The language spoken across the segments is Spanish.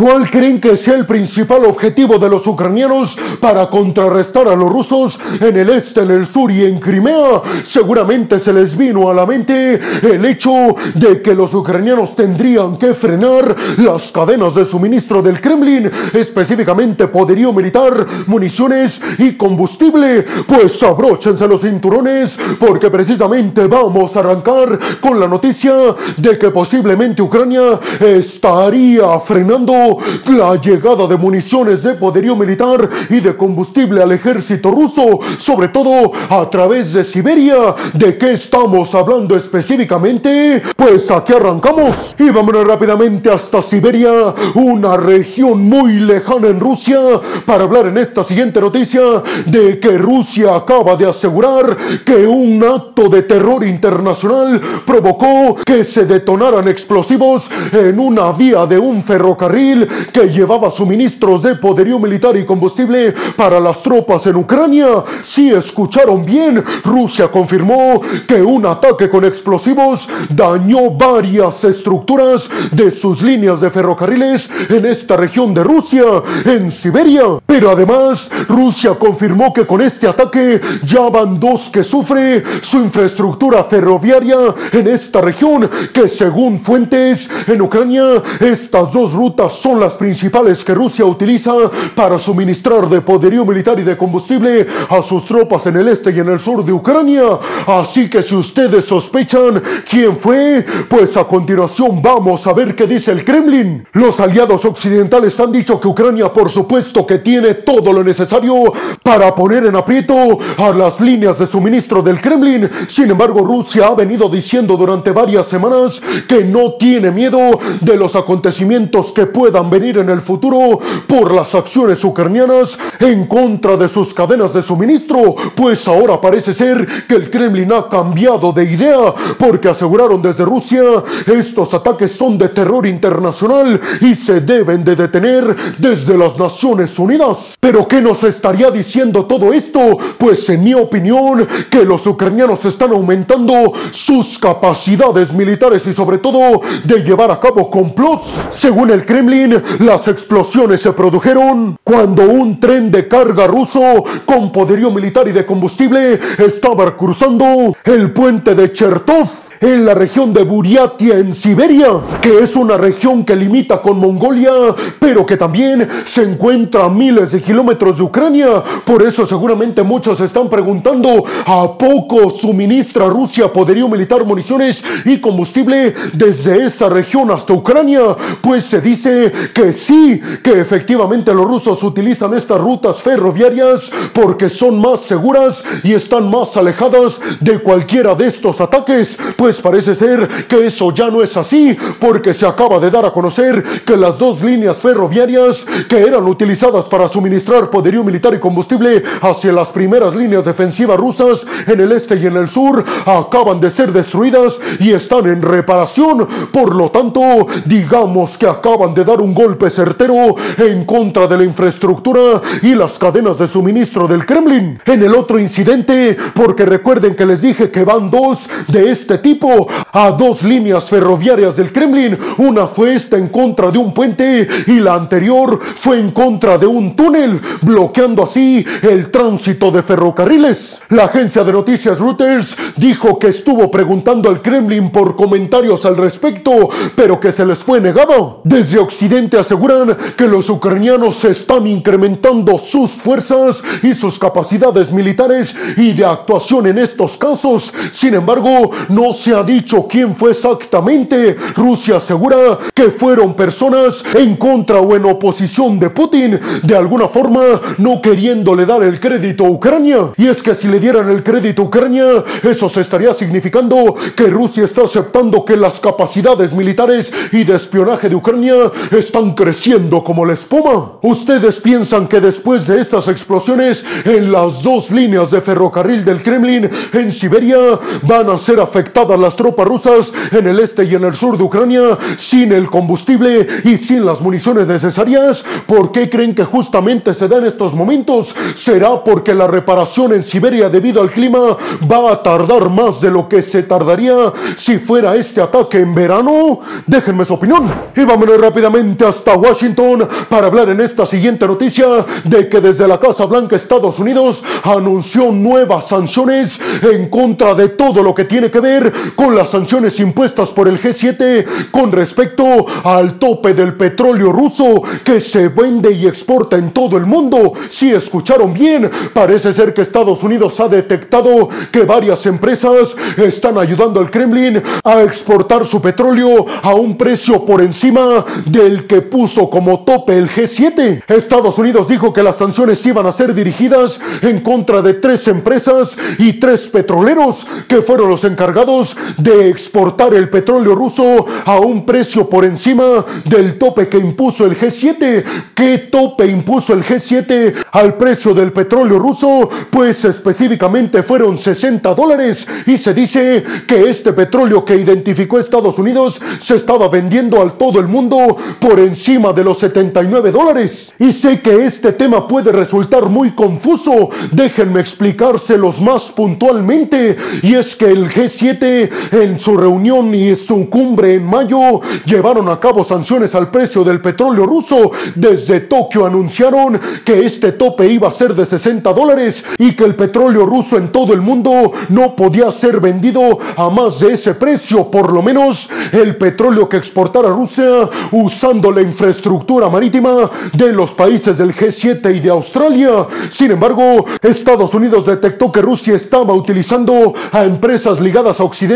¿Cuál creen que sea el principal objetivo de los ucranianos para contrarrestar a los rusos en el este, en el sur y en Crimea? Seguramente se les vino a la mente el hecho de que los ucranianos tendrían que frenar las cadenas de suministro del Kremlin, específicamente poderío militar, municiones y combustible. Pues abróchense los cinturones porque precisamente vamos a arrancar con la noticia de que posiblemente Ucrania estaría frenando la llegada de municiones de poderío militar y de combustible al ejército ruso, sobre todo a través de Siberia. ¿De qué estamos hablando específicamente? Pues aquí arrancamos y vámonos rápidamente hasta Siberia, una región muy lejana en Rusia, para hablar en esta siguiente noticia de que Rusia acaba de asegurar que un acto de terror internacional provocó que se detonaran explosivos en una vía de un ferrocarril que llevaba suministros de poderío militar y combustible para las tropas en Ucrania. Si escucharon bien, Rusia confirmó que un ataque con explosivos dañó varias estructuras de sus líneas de ferrocarriles en esta región de Rusia, en Siberia. Pero además, Rusia confirmó que con este ataque ya van dos que sufre su infraestructura ferroviaria en esta región, que según fuentes en Ucrania, estas dos rutas son las principales que Rusia utiliza para suministrar de poderío militar y de combustible a sus tropas en el este y en el sur de Ucrania. Así que si ustedes sospechan quién fue, pues a continuación vamos a ver qué dice el Kremlin. Los aliados occidentales han dicho que Ucrania por supuesto que tiene todo lo necesario para poner en aprieto a las líneas de suministro del Kremlin. Sin embargo, Rusia ha venido diciendo durante varias semanas que no tiene miedo de los acontecimientos que puedan venir en el futuro por las acciones ucranianas en contra de sus cadenas de suministro, pues ahora parece ser que el Kremlin ha cambiado de idea porque aseguraron desde Rusia estos ataques son de terror internacional y se deben de detener desde las Naciones Unidas. Pero ¿qué nos estaría diciendo todo esto? Pues en mi opinión que los ucranianos están aumentando sus capacidades militares y sobre todo de llevar a cabo complots. Según el Kremlin, las explosiones se produjeron cuando un tren de carga ruso con poderío militar y de combustible estaba cruzando el puente de Chertov en la región de Buriatia en Siberia, que es una región que limita con Mongolia, pero que también se encuentra a miles de kilómetros de Ucrania. Por eso seguramente muchos están preguntando, ¿a poco suministra Rusia poderío militar, municiones y combustible desde esa región hasta Ucrania? Pues se dice que sí, que efectivamente los rusos utilizan estas rutas ferroviarias porque son más seguras y están más alejadas de cualquiera de estos ataques. Pues parece ser que eso ya no es así porque se acaba de dar a conocer que las dos líneas ferroviarias que eran utilizadas para suministrar poderío militar y combustible hacia las primeras líneas defensivas rusas en el este y en el sur acaban de ser destruidas y están en reparación. Por lo tanto, digamos que acaban de dar un golpe certero en contra de la infraestructura y las cadenas de suministro del Kremlin. En el otro incidente, porque recuerden que les dije que van dos de este tipo a dos líneas ferroviarias del Kremlin. Una fue esta en contra de un puente y la anterior fue en contra de un túnel, bloqueando así el tránsito de ferrocarriles. La agencia de noticias Reuters dijo que estuvo preguntando al Kremlin por comentarios al respecto, pero que se les fue negado. Desde Occidente aseguran que los ucranianos están incrementando sus fuerzas y sus capacidades militares y de actuación en estos casos. Sin embargo, no se ha dicho quién fue exactamente. Rusia asegura que fueron personas en contra o en oposición de Putin, de alguna forma no queriéndole dar el crédito a Ucrania. Y es que si le dieran el crédito a Ucrania, eso se estaría significando que Rusia está aceptando que las capacidades militares y de espionaje de Ucrania están creciendo como la espuma. ¿Ustedes piensan que después de estas explosiones en las dos líneas de ferrocarril del Kremlin en Siberia van a ser afectadas las tropas rusas en el este y en el sur de Ucrania sin el combustible y sin las municiones necesarias. ¿Por qué creen que justamente se da en estos momentos? ¿Será porque la reparación en Siberia debido al clima va a tardar más de lo que se tardaría si fuera este ataque en verano? Déjenme su opinión. Y vámonos rápidamente hasta Washington para hablar en esta siguiente noticia de que desde la Casa Blanca Estados Unidos anunció nuevas sanciones en contra de todo lo que tiene que ver con las sanciones impuestas por el G7 con respecto al tope del petróleo ruso que se vende y exporta en todo el mundo. Si escucharon bien, parece ser que Estados Unidos ha detectado que varias empresas están ayudando al Kremlin a exportar su petróleo a un precio por encima del que puso como tope el G7. Estados Unidos dijo que las sanciones iban a ser dirigidas en contra de tres empresas y tres petroleros que fueron los encargados de exportar el petróleo ruso a un precio por encima del tope que impuso el G7. ¿Qué tope impuso el G7 al precio del petróleo ruso? Pues específicamente fueron 60 dólares y se dice que este petróleo que identificó Estados Unidos se estaba vendiendo al todo el mundo por encima de los 79 dólares. Y sé que este tema puede resultar muy confuso. Déjenme explicárselos más puntualmente. Y es que el G7 en su reunión y su cumbre en mayo llevaron a cabo sanciones al precio del petróleo ruso. Desde Tokio anunciaron que este tope iba a ser de 60 dólares y que el petróleo ruso en todo el mundo no podía ser vendido a más de ese precio. Por lo menos el petróleo que exportara Rusia usando la infraestructura marítima de los países del G7 y de Australia. Sin embargo, Estados Unidos detectó que Rusia estaba utilizando a empresas ligadas a Occidente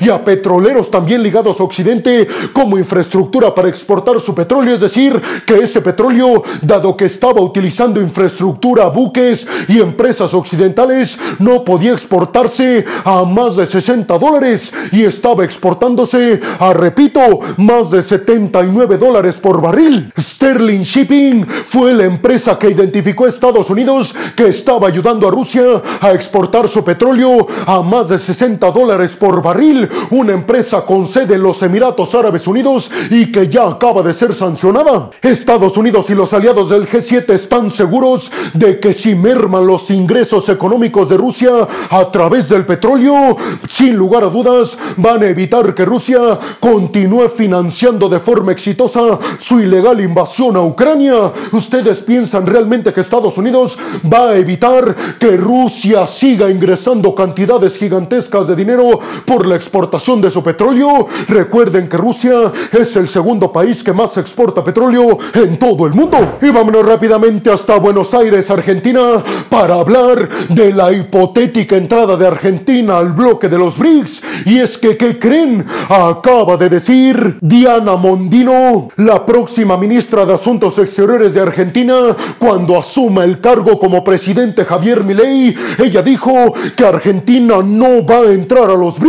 y a petroleros también ligados a Occidente como infraestructura para exportar su petróleo. Es decir, que ese petróleo, dado que estaba utilizando infraestructura, buques y empresas occidentales, no podía exportarse a más de 60 dólares y estaba exportándose a, repito, más de 79 dólares por barril. Sterling Shipping fue la empresa que identificó a Estados Unidos que estaba ayudando a Rusia a exportar su petróleo a más de 60 dólares por barril. Una empresa con sede en los Emiratos Árabes Unidos y que ya acaba de ser sancionada. Estados Unidos y los aliados del G7 están seguros de que si merman los ingresos económicos de Rusia a través del petróleo, sin lugar a dudas van a evitar que Rusia continúe financiando de forma exitosa su ilegal invasión a Ucrania. ¿Ustedes piensan realmente que Estados Unidos va a evitar que Rusia siga ingresando cantidades gigantescas de dinero por la exportación de su petróleo? Recuerden que Rusia es el segundo país que más exporta petróleo en todo el mundo. Y vámonos rápidamente hasta Buenos Aires, Argentina, para hablar de la hipotética entrada de Argentina al bloque de los BRICS. Y es que, ¿qué creen? Acaba de decir Diana Mondino, la próxima ministra de Asuntos Exteriores de Argentina, cuando asuma el cargo como presidente Javier Milei, ella dijo que Argentina no va a entrar a los BRICS.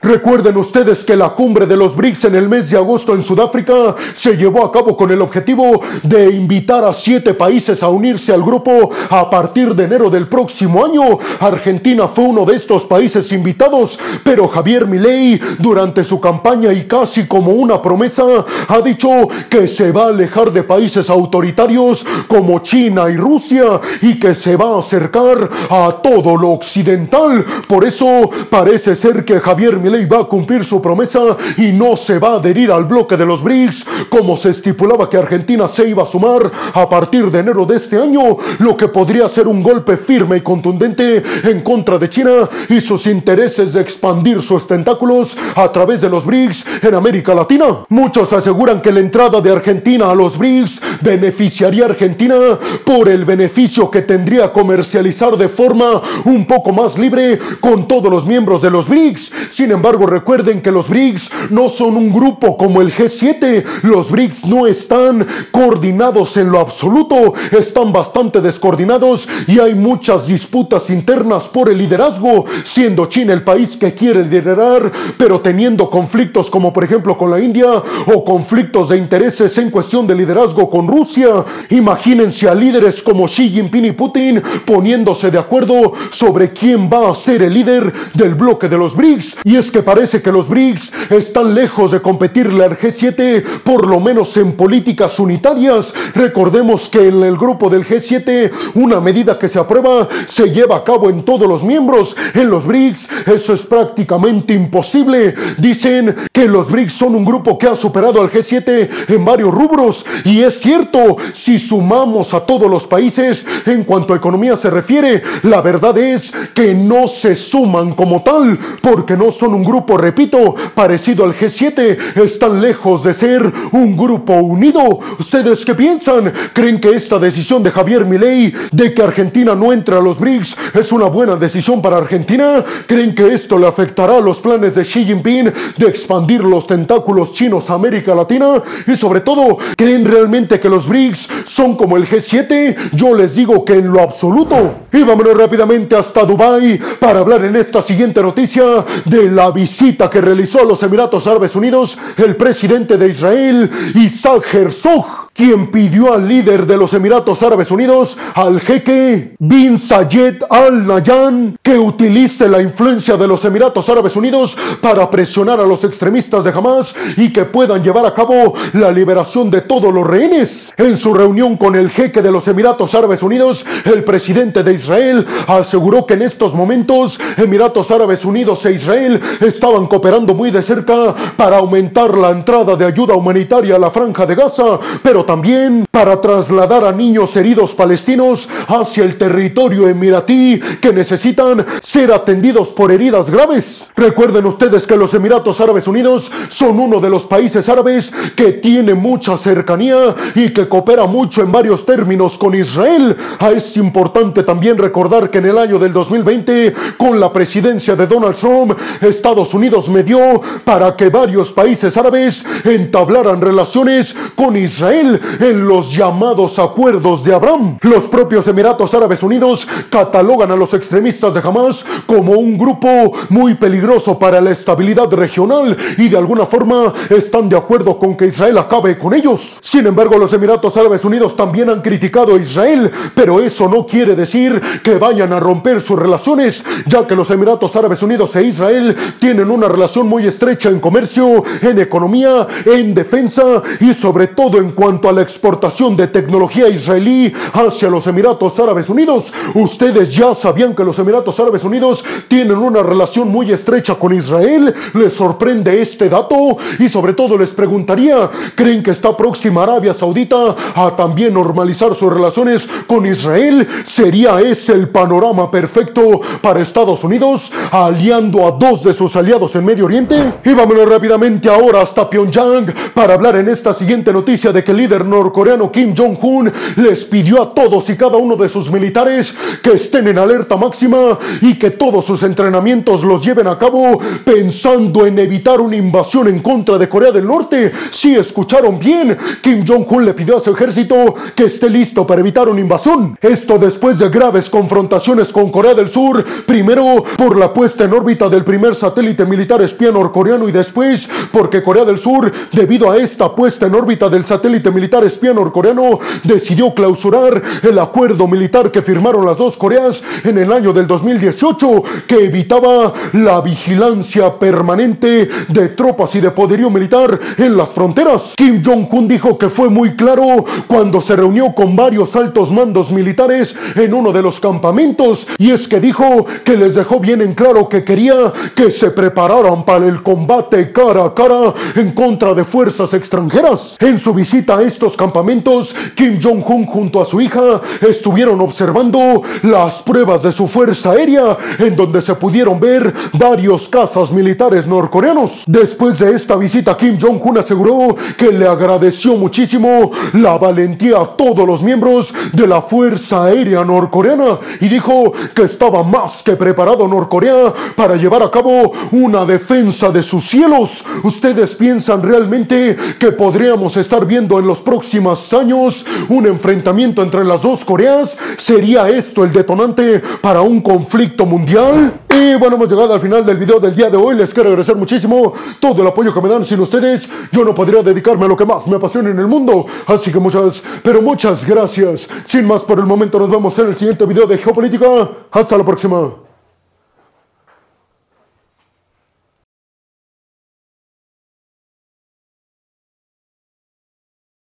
Recuerden ustedes que la cumbre de los BRICS en el mes de agosto en Sudáfrica se llevó a cabo con el objetivo de invitar a siete países a unirse al grupo a partir de enero del próximo año. Argentina fue uno de estos países invitados, pero Javier Milei durante su campaña y casi como una promesa ha dicho que se va a alejar de países autoritarios como China y Rusia y que se va a acercar a todo lo occidental. Por eso parece ser que Javier Milei va a cumplir su promesa y no se va a adherir al bloque de los BRICS como se estipulaba que Argentina se iba a sumar a partir de enero de este año, lo que podría ser un golpe firme y contundente en contra de China y sus intereses de expandir sus tentáculos a través de los BRICS en América Latina. Muchos aseguran que la entrada de Argentina a los BRICS beneficiaría a Argentina por el beneficio que tendría comercializar de forma un poco más libre con todos los miembros de los BRICS. Sin embargo, recuerden que los BRICS no son un grupo como el G7. Los BRICS no están coordinados en lo absoluto, están bastante descoordinados y hay muchas disputas internas por el liderazgo, siendo China el país que quiere liderar, pero teniendo conflictos como por ejemplo con la India o conflictos de intereses en cuestión de liderazgo con Rusia. Imagínense a líderes como Xi Jinping y Putin poniéndose de acuerdo sobre quién va a ser el líder del bloque de los BRICS Y es que parece que los BRICS están lejos de competirle al G7, por lo menos en políticas unitarias. Recordemos que en el grupo del G7, una medida que se aprueba se lleva a cabo en todos los miembros. En los BRICS eso es prácticamente imposible. Dicen que los BRICS son un grupo que ha superado al G7 en varios rubros. Y es cierto, si sumamos a todos los países en cuanto a economía se refiere, la verdad es que no se suman como tal, porque no son un grupo, repito, parecido al G7, están lejos de ser un grupo unido. ¿Ustedes qué piensan? ¿Creen que esta decisión de Javier Milei de que Argentina no entre a los BRICS es una buena decisión para Argentina? ¿Creen que esto le afectará a los planes de Xi Jinping de expandir los tentáculos chinos a América Latina? Y sobre todo, ¿creen realmente que los BRICS son como el G7? Yo les digo que en lo absoluto. Y vámonos rápidamente hasta Dubai para hablar en esta siguiente noticia de la visita que realizó a los Emiratos Árabes Unidos el presidente de Israel, Isaac Herzog quien pidió al líder de los Emiratos Árabes Unidos, al jeque Bin Zayed Al Nahyan, que utilice la influencia de los Emiratos Árabes Unidos para presionar a los extremistas de Hamas y que puedan llevar a cabo la liberación de todos los rehenes. En su reunión con el jeque de los Emiratos Árabes Unidos, el presidente de Israel aseguró que en estos momentos Emiratos Árabes Unidos e Israel estaban cooperando muy de cerca para aumentar la entrada de ayuda humanitaria a la franja de Gaza, pero también para trasladar a niños heridos palestinos hacia el territorio emiratí que necesitan ser atendidos por heridas graves. Recuerden ustedes que los Emiratos Árabes Unidos son uno de los países árabes que tiene mucha cercanía y que coopera mucho en varios términos con Israel. Ah, es importante también recordar que en el año del 2020, con la presidencia de Donald Trump, Estados Unidos medió para que varios países árabes entablaran relaciones con Israel en los llamados acuerdos de Abraham. Los propios Emiratos Árabes Unidos catalogan a los extremistas de Hamas como un grupo muy peligroso para la estabilidad regional y de alguna forma están de acuerdo con que Israel acabe con ellos. Sin embargo, los Emiratos Árabes Unidos también han criticado a Israel, pero eso no quiere decir que vayan a romper sus relaciones, ya que los Emiratos Árabes Unidos e Israel tienen una relación muy estrecha en comercio, en economía, en defensa y sobre todo en cuanto a la exportación de tecnología israelí hacia los Emiratos Árabes Unidos. Ustedes ya sabían que los Emiratos Árabes Unidos tienen una relación muy estrecha con Israel. ¿Les sorprende este dato? Y sobre todo les preguntaría, ¿creen que está próxima Arabia Saudita a también normalizar sus relaciones con Israel? ¿Sería ese el panorama perfecto para Estados Unidos, aliando a dos de sus aliados en Medio Oriente? Y vámonos rápidamente ahora hasta Pyongyang para hablar en esta siguiente noticia de que el líder norcoreano Kim Jong-un les pidió a todos y cada uno de sus militares que estén en alerta máxima y que todos sus entrenamientos los lleven a cabo pensando en evitar una invasión en contra de Corea del Norte. Si escucharon bien, Kim Jong-un le pidió a su ejército que esté listo para evitar una invasión. Esto después de graves confrontaciones con Corea del Sur, primero por la puesta en órbita del primer satélite militar espía norcoreano y después porque Corea del Sur, debido a esta puesta en órbita del satélite militar espía norcoreano decidió clausurar el acuerdo militar que firmaron las dos Coreas en el año del 2018 que evitaba la vigilancia permanente de tropas y de poderío militar en las fronteras. Kim Jong-un dijo que fue muy claro cuando se reunió con varios altos mandos militares en uno de los campamentos y es que dijo que les dejó bien en claro que quería que se prepararan para el combate cara a cara en contra de fuerzas extranjeras. En su visita estos campamentos, Kim Jong-un junto a su hija estuvieron observando las pruebas de su fuerza aérea, en donde se pudieron ver varios cazas militares norcoreanos. Después de esta visita, Kim Jong-un aseguró que le agradeció muchísimo la valentía a todos los miembros de la Fuerza Aérea Norcoreana y dijo que estaba más que preparado Norcorea para llevar a cabo una defensa de sus cielos. ¿Ustedes piensan realmente que podríamos estar viendo en los próximos años un enfrentamiento entre las dos Coreas? ¿Sería esto el detonante para un conflicto mundial? Y bueno, hemos llegado al final del video del día de hoy. Les quiero agradecer muchísimo todo el apoyo que me dan. Sin ustedes, yo no podría dedicarme a lo que más me apasiona en el mundo. Así que muchas, pero muchas gracias. Sin más por el momento, nos vemos en el siguiente video de Geopolítica. Hasta la próxima.